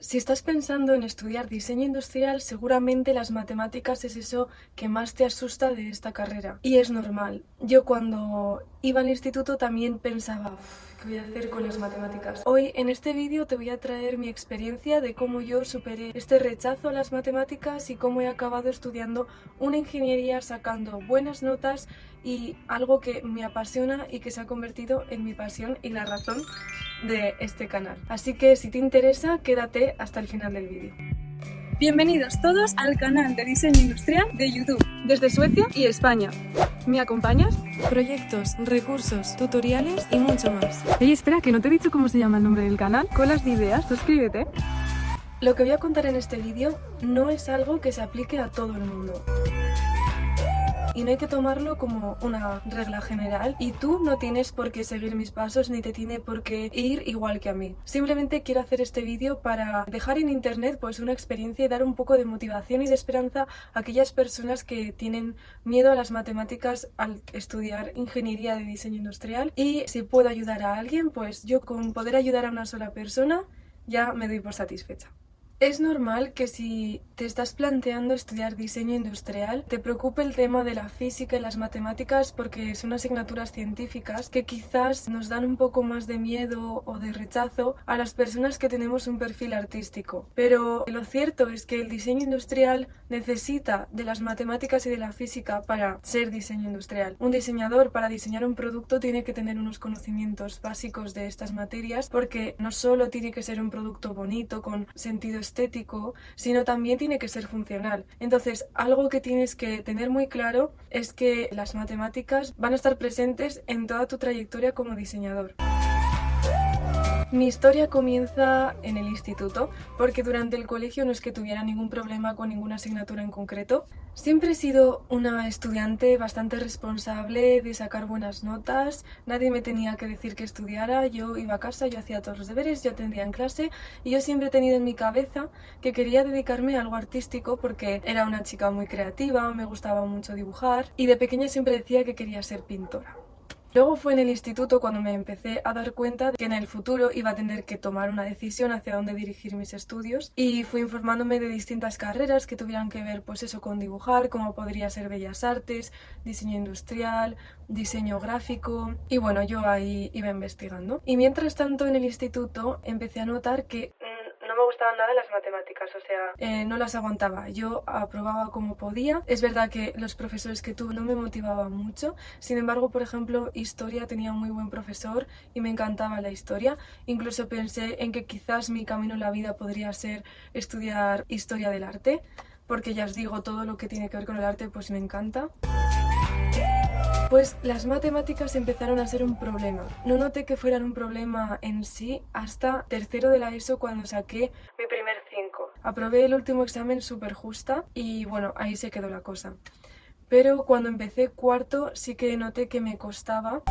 Si estás pensando en estudiar diseño industrial, seguramente las matemáticas es eso que más te asusta de esta carrera. Y es normal. Yo cuando iba al instituto también pensaba, ¿qué voy a hacer con las matemáticas? Hoy en este vídeo te voy a traer mi experiencia de cómo yo superé este rechazo a las matemáticas y cómo he acabado estudiando una ingeniería sacando buenas notas y algo que me apasiona y que se ha convertido en mi pasión y la razón de este canal. Así que si te interesa, quédate hasta el final del vídeo. Bienvenidos todos al canal de diseño industrial de YouTube, desde Suecia y España. ¿Me acompañas? Proyectos, recursos, tutoriales y mucho más. Oye, espera, que no te he dicho cómo se llama el nombre del canal. Colas de ideas, suscríbete. Lo que voy a contar en este vídeo no es algo que se aplique a todo el mundo y no hay que tomarlo como una regla general y tú no tienes por qué seguir mis pasos ni te tiene por qué ir igual que a mí. Simplemente quiero hacer este vídeo para dejar en internet pues una experiencia y dar un poco de motivación y de esperanza a aquellas personas que tienen miedo a las matemáticas al estudiar ingeniería de diseño industrial y si puedo ayudar a alguien pues yo con poder ayudar a una sola persona ya me doy por satisfecha. Es normal que si te estás planteando estudiar diseño industrial, te preocupe el tema de la física y las matemáticas porque son asignaturas científicas que quizás nos dan un poco más de miedo o de rechazo a las personas que tenemos un perfil artístico. Pero lo cierto es que el diseño industrial necesita de las matemáticas y de la física para ser diseño industrial. Un diseñador para diseñar un producto tiene que tener unos conocimientos básicos de estas materias porque no solo tiene que ser un producto bonito con sentido estético, sino también tiene que ser funcional. Entonces, algo que tienes que tener muy claro es que las matemáticas van a estar presentes en toda tu trayectoria como diseñador. Mi historia comienza en el instituto, porque durante el colegio no es que tuviera ningún problema con ninguna asignatura en concreto. Siempre he sido una estudiante bastante responsable de sacar buenas notas, nadie me tenía que decir que estudiara, yo iba a casa, yo hacía todos los deberes, yo atendía en clase y yo siempre he tenido en mi cabeza que quería dedicarme a algo artístico porque era una chica muy creativa, me gustaba mucho dibujar y de pequeña siempre decía que quería ser pintora. Luego fue en el instituto cuando me empecé a dar cuenta de que en el futuro iba a tener que tomar una decisión hacia dónde dirigir mis estudios y fui informándome de distintas carreras que tuvieran que ver pues eso con dibujar, como podría ser bellas artes, diseño industrial, diseño gráfico y bueno, yo ahí iba investigando. Y mientras tanto en el instituto empecé a notar que me gustaban nada las matemáticas, o sea, eh, no las aguantaba. Yo aprobaba como podía. Es verdad que los profesores que tuve no me motivaban mucho. Sin embargo, por ejemplo, historia tenía un muy buen profesor y me encantaba la historia. Incluso pensé en que quizás mi camino en la vida podría ser estudiar historia del arte, porque ya os digo, todo lo que tiene que ver con el arte pues me encanta. Pues las matemáticas empezaron a ser un problema. No noté que fueran un problema en sí hasta tercero de la ESO cuando saqué mi primer 5. Aprobé el último examen súper justa y bueno, ahí se quedó la cosa. Pero cuando empecé cuarto sí que noté que me costaba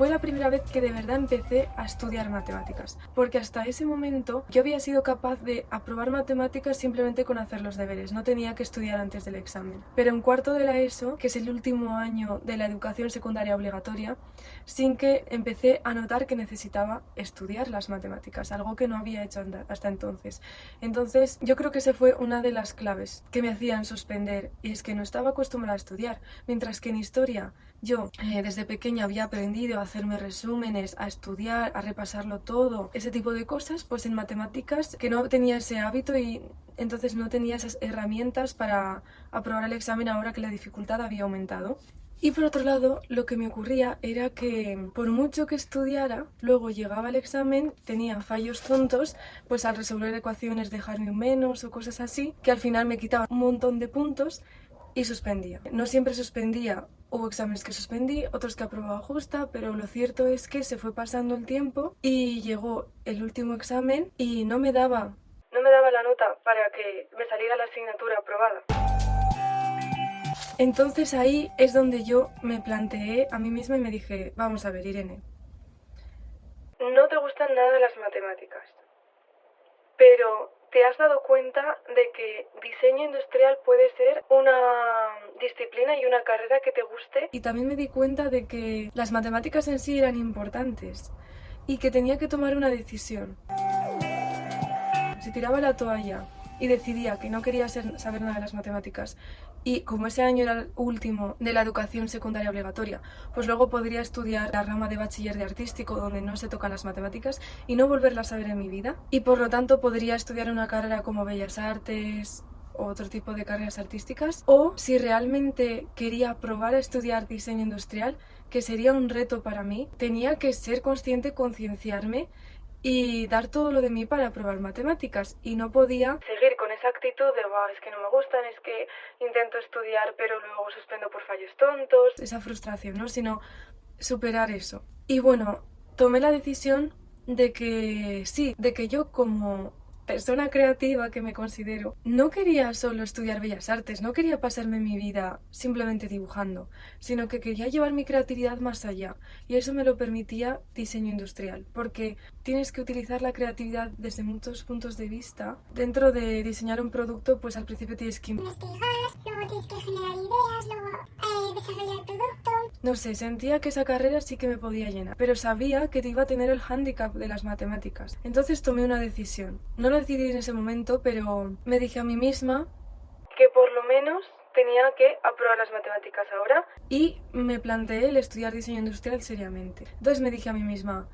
fue la primera vez que de verdad empecé a estudiar matemáticas, porque hasta ese momento yo había sido capaz de aprobar matemáticas simplemente con hacer los deberes, no tenía que estudiar antes del examen. Pero en cuarto de la ESO, que es el último año de la educación secundaria obligatoria, sin que empecé a notar que necesitaba estudiar las matemáticas, algo que no había hecho hasta entonces. Entonces yo creo que esa fue una de las claves que me hacían suspender, y es que no estaba acostumbrada a estudiar, mientras que en historia yo eh, desde pequeña había aprendido a hacerme resúmenes, a estudiar, a repasarlo todo, ese tipo de cosas, pues en matemáticas que no tenía ese hábito y entonces no tenía esas herramientas para aprobar el examen ahora que la dificultad había aumentado. Y por otro lado, lo que me ocurría era que por mucho que estudiara, luego llegaba el examen, tenía fallos tontos, pues al resolver ecuaciones dejarme un menos o cosas así, que al final me quitaba un montón de puntos y suspendía. No siempre suspendía Hubo exámenes que suspendí, otros que aprobaba justa, pero lo cierto es que se fue pasando el tiempo y llegó el último examen y no me daba, no me daba la nota para que me saliera la asignatura aprobada. Entonces ahí es donde yo me planteé a mí misma y me dije, vamos a ver, Irene, no te gustan nada las matemáticas, pero ¿Te has dado cuenta de que diseño industrial puede ser una disciplina y una carrera que te guste? Y también me di cuenta de que las matemáticas en sí eran importantes y que tenía que tomar una decisión. si tiraba la toalla y decidía que no quería saber nada de las matemáticas y como ese año era el último de la educación secundaria obligatoria, pues luego podría estudiar la rama de bachiller de artístico donde no se tocan las matemáticas y no volverlas a ver en mi vida. Y por lo tanto podría estudiar una carrera como Bellas Artes o otro tipo de carreras artísticas. O si realmente quería probar a estudiar diseño industrial, que sería un reto para mí, tenía que ser consciente, concienciarme y dar todo lo de mí para probar matemáticas y no podía seguir con esa actitud de es que no me gustan, es que intento estudiar pero luego suspendo por fallos tontos, esa frustración, ¿no? Sino superar eso. Y bueno, tomé la decisión de que sí, de que yo como persona creativa que me considero, no quería solo estudiar bellas artes, no quería pasarme mi vida simplemente dibujando, sino que quería llevar mi creatividad más allá. Y eso me lo permitía diseño industrial, porque tienes que utilizar la creatividad desde muchos puntos de vista. Dentro de diseñar un producto, pues al principio tienes que investigar, luego tienes que generar ideas, luego eh, desarrollar. No sé, sentía que esa carrera sí que me podía llenar, pero sabía que iba a tener el hándicap de las matemáticas. Entonces tomé una decisión. No lo decidí en ese momento, pero me dije a mí misma que por lo menos tenía que aprobar las matemáticas ahora y me planteé el estudiar diseño industrial seriamente. Entonces me dije a mí misma,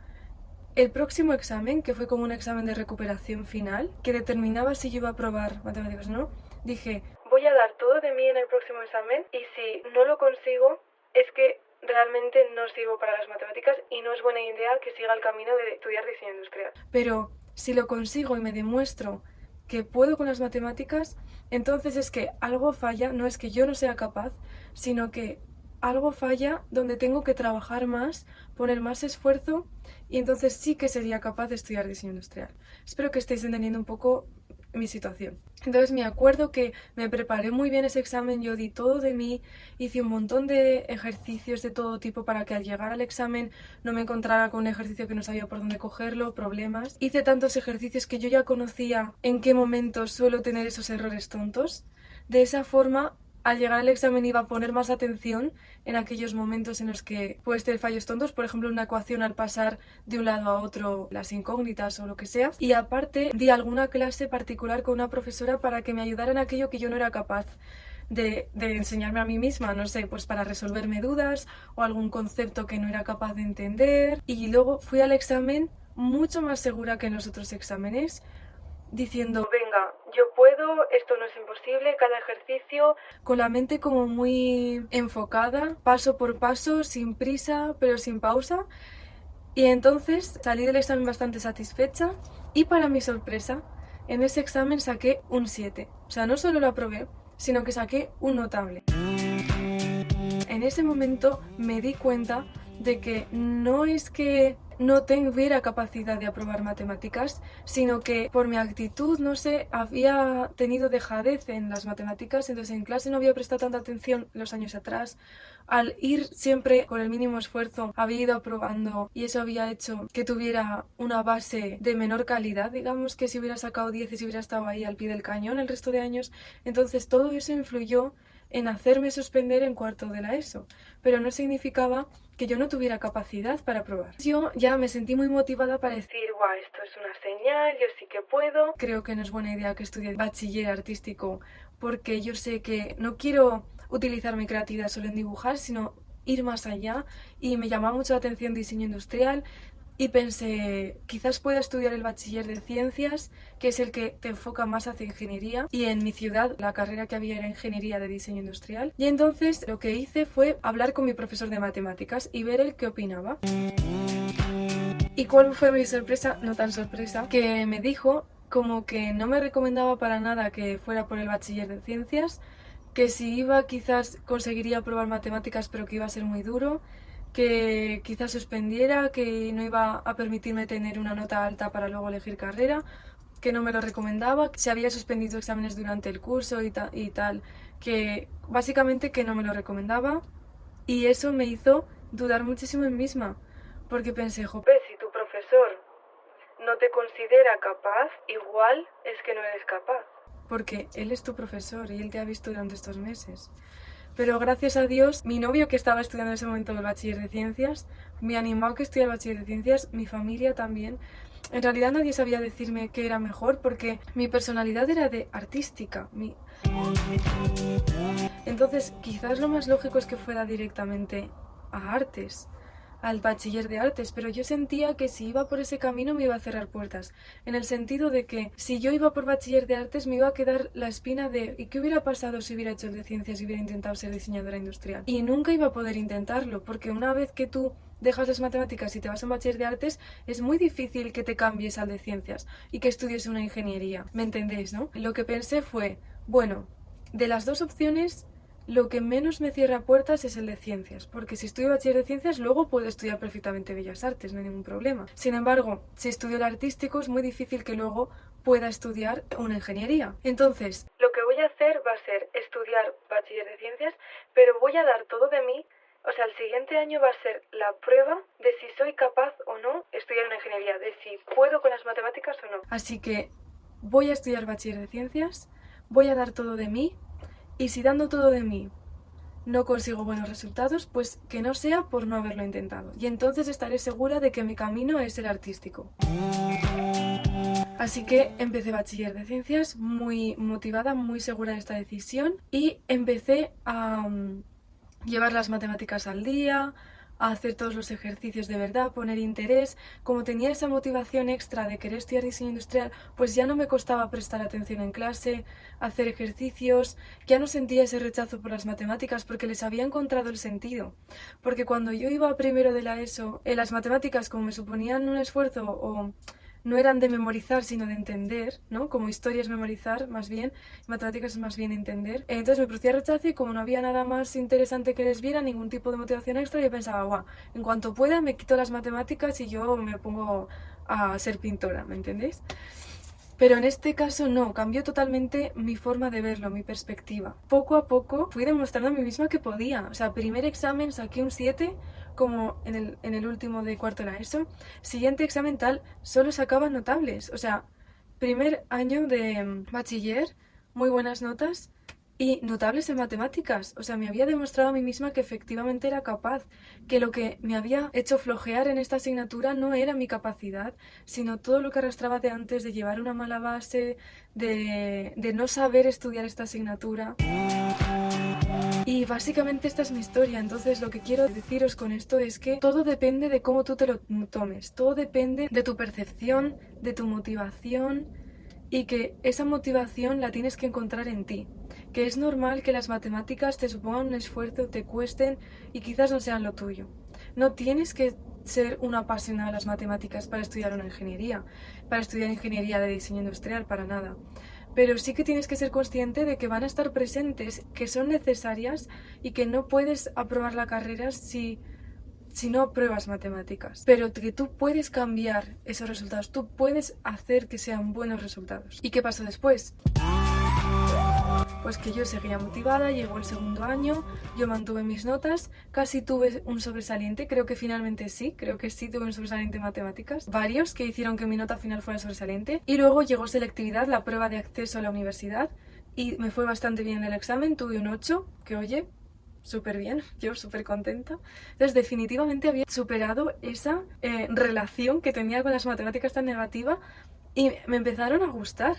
el próximo examen, que fue como un examen de recuperación final, que determinaba si yo iba a aprobar matemáticas o no, dije, voy a dar todo de mí en el próximo examen y si no lo consigo, es que realmente no sirvo para las matemáticas y no es buena idea que siga el camino de estudiar diseño industrial. Pero si lo consigo y me demuestro que puedo con las matemáticas, entonces es que algo falla, no es que yo no sea capaz, sino que algo falla donde tengo que trabajar más, poner más esfuerzo y entonces sí que sería capaz de estudiar diseño industrial. Espero que estéis entendiendo un poco mi situación. Entonces me acuerdo que me preparé muy bien ese examen, yo di todo de mí, hice un montón de ejercicios de todo tipo para que al llegar al examen no me encontrara con un ejercicio que no sabía por dónde cogerlo, problemas. Hice tantos ejercicios que yo ya conocía en qué momentos suelo tener esos errores tontos. De esa forma al llegar al examen iba a poner más atención en aquellos momentos en los que puedes tener fallos tontos, por ejemplo, una ecuación al pasar de un lado a otro las incógnitas o lo que sea. Y aparte, di alguna clase particular con una profesora para que me ayudara en aquello que yo no era capaz. De, de, enseñarme a mí misma, no sé, pues para resolverme dudas o algún concepto que no era capaz de entender. Y luego fui al examen mucho más segura que en los otros exámenes, diciendo, venga, yo puedo, esto no es imposible, cada ejercicio, con la mente como muy enfocada, paso por paso, sin prisa, pero sin pausa. Y entonces salí del examen bastante satisfecha y para mi sorpresa, en ese examen saqué un 7. O sea, no solo lo aprobé, sino que saqué un notable. En ese momento me di cuenta de que no es que no tuviera capacidad de aprobar matemáticas, sino que por mi actitud, no sé, había tenido dejadez en las matemáticas, entonces en clase no había prestado tanta atención los años atrás. Al ir siempre con el mínimo esfuerzo, había ido aprobando y eso había hecho que tuviera una base de menor calidad, digamos que si hubiera sacado 10 y si hubiera estado ahí al pie del cañón el resto de años. Entonces todo eso influyó en hacerme suspender en cuarto de la ESO, pero no significaba que yo no tuviera capacidad para probar. Yo ya me sentí muy motivada para decir, guau, esto es una señal, yo sí que puedo. Creo que no es buena idea que estudie bachiller artístico porque yo sé que no quiero utilizar mi creatividad solo en dibujar, sino ir más allá y me llamaba mucho la atención diseño industrial, y pensé, quizás pueda estudiar el bachiller de ciencias, que es el que te enfoca más hacia ingeniería, y en mi ciudad la carrera que había era ingeniería de diseño industrial. Y entonces lo que hice fue hablar con mi profesor de matemáticas y ver el qué opinaba. ¿Y cuál fue mi sorpresa? No tan sorpresa, que me dijo como que no me recomendaba para nada que fuera por el bachiller de ciencias, que si iba quizás conseguiría probar matemáticas pero que iba a ser muy duro, que quizás suspendiera, que no iba a permitirme tener una nota alta para luego elegir carrera, que no me lo recomendaba, que se había suspendido exámenes durante el curso y, y tal, que básicamente que no me lo recomendaba y eso me hizo dudar muchísimo en mí misma, porque pensé, jope, si tu profesor no te considera capaz, igual es que no eres capaz. Porque él es tu profesor y él te ha visto durante estos meses. Pero gracias a Dios, mi novio que estaba estudiando en ese momento el bachiller de ciencias, me animó a que estudiara el bachiller de ciencias, mi familia también. en realidad nadie sabía decirme qué era mejor porque mi personalidad era de artística. Mi... Entonces, quizás lo más lógico es que fuera directamente a artes al bachiller de artes, pero yo sentía que si iba por ese camino me iba a cerrar puertas, en el sentido de que si yo iba por bachiller de artes me iba a quedar la espina de ¿y qué hubiera pasado si hubiera hecho el de ciencias y hubiera intentado ser diseñadora industrial? Y nunca iba a poder intentarlo, porque una vez que tú dejas las matemáticas y te vas a bachiller de artes, es muy difícil que te cambies al de ciencias y que estudies una ingeniería. ¿Me entendéis, no? Lo que pensé fue, bueno, de las dos opciones, lo que menos me cierra puertas es el de ciencias, porque si estudio bachiller de ciencias, luego puedo estudiar perfectamente bellas artes, no hay ningún problema. Sin embargo, si estudio el artístico, es muy difícil que luego pueda estudiar una ingeniería. Entonces, lo que voy a hacer va a ser estudiar bachiller de ciencias, pero voy a dar todo de mí o sea, el siguiente año va a ser la prueba de si soy capaz o no estudiar una ingeniería, de si puedo con las matemáticas o no. Así que voy a estudiar bachiller de ciencias, voy a dar todo de mí y si dando todo de mí no consigo buenos resultados, pues que no sea por no haberlo intentado. Y entonces estaré segura de que mi camino es el artístico. Así que empecé bachiller de ciencias muy motivada, muy segura de esta decisión y empecé a mm, llevar las matemáticas al día, a hacer todos los ejercicios de verdad, poner interés. Como tenía esa motivación extra de querer estudiar diseño industrial, pues ya no me costaba prestar atención en clase, hacer ejercicios, ya no sentía ese rechazo por las matemáticas porque les había encontrado el sentido. Porque cuando yo iba primero de la ESO, en las matemáticas como me suponían un esfuerzo o no eran de memorizar, sino de entender, ¿no? Como historia es memorizar, más bien, matemáticas es más bien entender. Entonces me producía rechazo y como no había nada más interesante que les viera, ningún tipo de motivación extra, yo pensaba, guau, en cuanto pueda me quito las matemáticas y yo me pongo a ser pintora, ¿me entendéis? Pero en este caso no, cambió totalmente mi forma de verlo, mi perspectiva. Poco a poco fui demostrando a mí misma que podía. O sea, primer examen saqué un 7, como en el, en el último de cuarto de ESO. Siguiente examen tal, solo sacaba notables. O sea, primer año de mm, bachiller, muy buenas notas y notables en matemáticas. O sea, me había demostrado a mí misma que efectivamente era capaz, que lo que me había hecho flojear en esta asignatura no era mi capacidad, sino todo lo que arrastraba de antes, de llevar una mala base, de, no saber estudiar esta asignatura. Y básicamente esta es mi historia, entonces lo que quiero deciros con esto es que todo depende de cómo tú te lo tomes, todo depende de tu percepción, de tu motivación y que esa motivación la tienes que encontrar en ti, que es normal que las matemáticas te supongan un esfuerzo, te cuesten y quizás no sean lo tuyo. No tienes que ser una apasionada de las matemáticas para estudiar una ingeniería, para estudiar ingeniería de diseño industrial, para nada pero sí que tienes que ser consciente de que van a estar presentes, que son necesarias y que no puedes aprobar la carrera si, si no apruebas matemáticas. Pero que tú puedes cambiar esos resultados, tú puedes hacer que sean buenos resultados. ¿Y qué pasó después? Pues que yo seguía motivada, llegó el segundo año, yo mantuve mis notas, casi tuve un sobresaliente, creo que finalmente sí, creo que sí tuve un sobresaliente en matemáticas, varios que hicieron que mi nota final fuera sobresaliente, y luego llegó selectividad, la prueba de acceso a la universidad, y me fue bastante bien el examen, tuve un 8, que oye, súper bien, yo súper contenta. Entonces, definitivamente había superado esa eh, relación que tenía con las matemáticas tan negativa y me empezaron a gustar.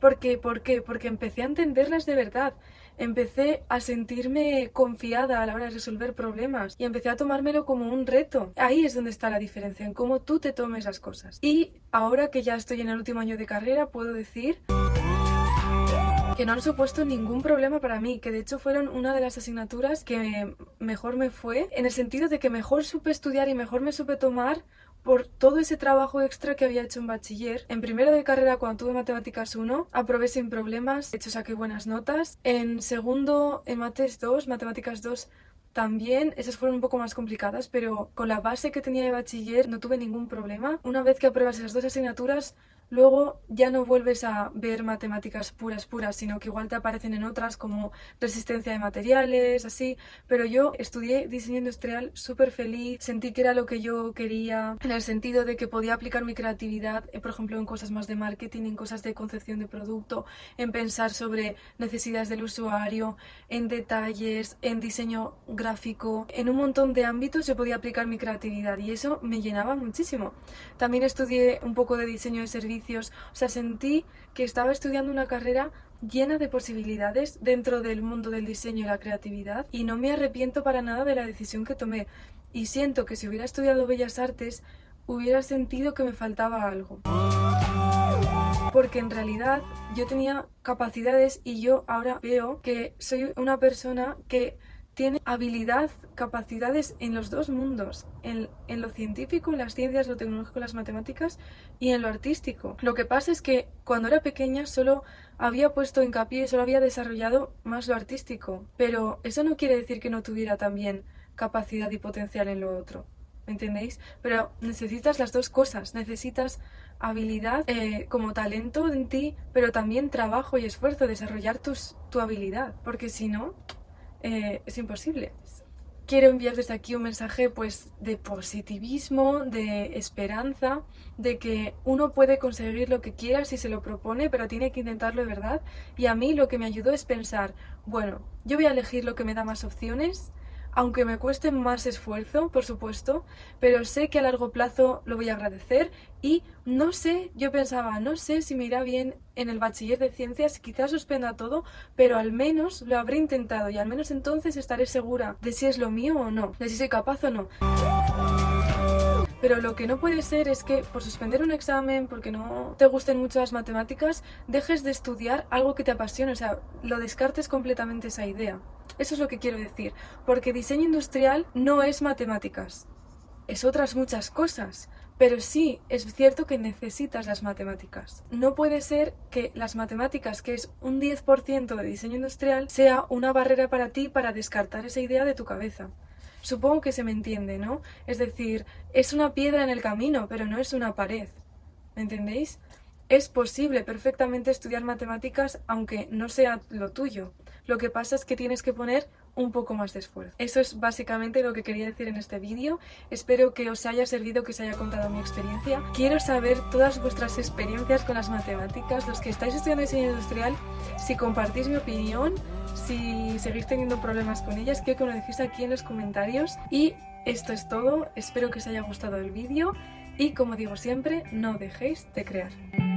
¿Por qué? ¿Por qué? Porque empecé a entenderlas de verdad. Empecé a sentirme confiada a la hora de resolver problemas y empecé a tomármelo como un reto. Ahí es donde está la diferencia, en cómo tú te tomes las cosas. Y ahora que ya estoy en el último año de carrera, puedo decir que no han supuesto ningún problema para mí, que de hecho fueron una de las asignaturas que mejor me fue, en el sentido de que mejor supe estudiar y mejor me supe tomar por todo ese trabajo extra que había hecho en bachiller. En primero de carrera, cuando tuve matemáticas 1, aprobé sin problemas, de hecho saqué buenas notas. En segundo, en mates 2, matemáticas 2, también, esas fueron un poco más complicadas, pero con la base que tenía de bachiller no tuve ningún problema. Una vez que apruebas esas dos asignaturas, luego ya no vuelves a ver matemáticas puras, puras, sino que igual te aparecen en otras como resistencia de materiales, así. Pero yo estudié diseño industrial súper feliz, sentí que era lo que yo quería, en el sentido de que podía aplicar mi creatividad, eh, por ejemplo, en cosas más de marketing, en cosas de concepción de producto, en pensar sobre necesidades del usuario, en detalles, en diseño gráfico, en un montón de ámbitos yo podía aplicar mi creatividad y eso me llenaba muchísimo. También estudié un poco de diseño de o sea, sentí que estaba estudiando una carrera llena de posibilidades dentro del mundo del diseño y la creatividad y no me arrepiento para nada de la decisión que tomé. Y siento que si hubiera estudiado Bellas Artes, hubiera sentido que me faltaba algo. Porque en realidad yo tenía capacidades y yo ahora veo que soy una persona que tiene habilidad, capacidades en los dos mundos, en, lo científico, en las ciencias, lo tecnológico, las matemáticas y en lo artístico. Lo que pasa es que cuando era pequeña solo había puesto hincapié, solo había desarrollado más lo artístico, pero eso no quiere decir que no tuviera también capacidad y potencial en lo otro. ¿Me entendéis? Pero necesitas las dos cosas, necesitas habilidad eh, como talento en ti, pero también trabajo y esfuerzo, desarrollar tus, tu habilidad, porque si no, eh, es imposible. Quiero enviar desde aquí un mensaje pues de positivismo, de esperanza, de que uno puede conseguir lo que quiera si se lo propone, pero tiene que intentarlo de verdad. Y a mí lo que me ayudó es pensar, bueno, yo voy a elegir lo que me da más opciones, aunque me cueste más esfuerzo, por supuesto, pero sé que a largo plazo lo voy a agradecer y no sé, yo pensaba, no sé si me irá bien en el bachiller de ciencias, quizás suspenda todo, pero al menos lo habré intentado y al menos entonces estaré segura de si es lo mío o no, de si soy capaz o no. Pero lo que no puede ser es que por suspender un examen, porque no te gusten mucho las matemáticas, dejes de estudiar algo que te apasione, o sea, lo descartes completamente esa idea. Eso es lo que quiero decir, porque diseño industrial no es matemáticas, es otras muchas cosas. Pero sí, es cierto que necesitas las matemáticas. No puede ser que las matemáticas, que es un 10% de diseño industrial, sea una barrera para ti para descartar esa idea de tu cabeza. Supongo que se me entiende, ¿no? Es decir, es una piedra en el camino, pero no es una pared. ¿Me entendéis? Es posible perfectamente estudiar matemáticas aunque no sea lo tuyo. Lo que pasa es que tienes que poner un poco más de esfuerzo. Eso es básicamente lo que quería decir en este vídeo. Espero que os haya servido, que os haya contado mi experiencia. Quiero saber todas vuestras experiencias con las matemáticas, los que estáis estudiando diseño industrial, si compartís mi opinión, si seguís teniendo problemas con ellas, quiero que me lo dejéis aquí en los comentarios. Y esto es todo, espero que os haya gustado el vídeo y como digo siempre, no dejéis de crear.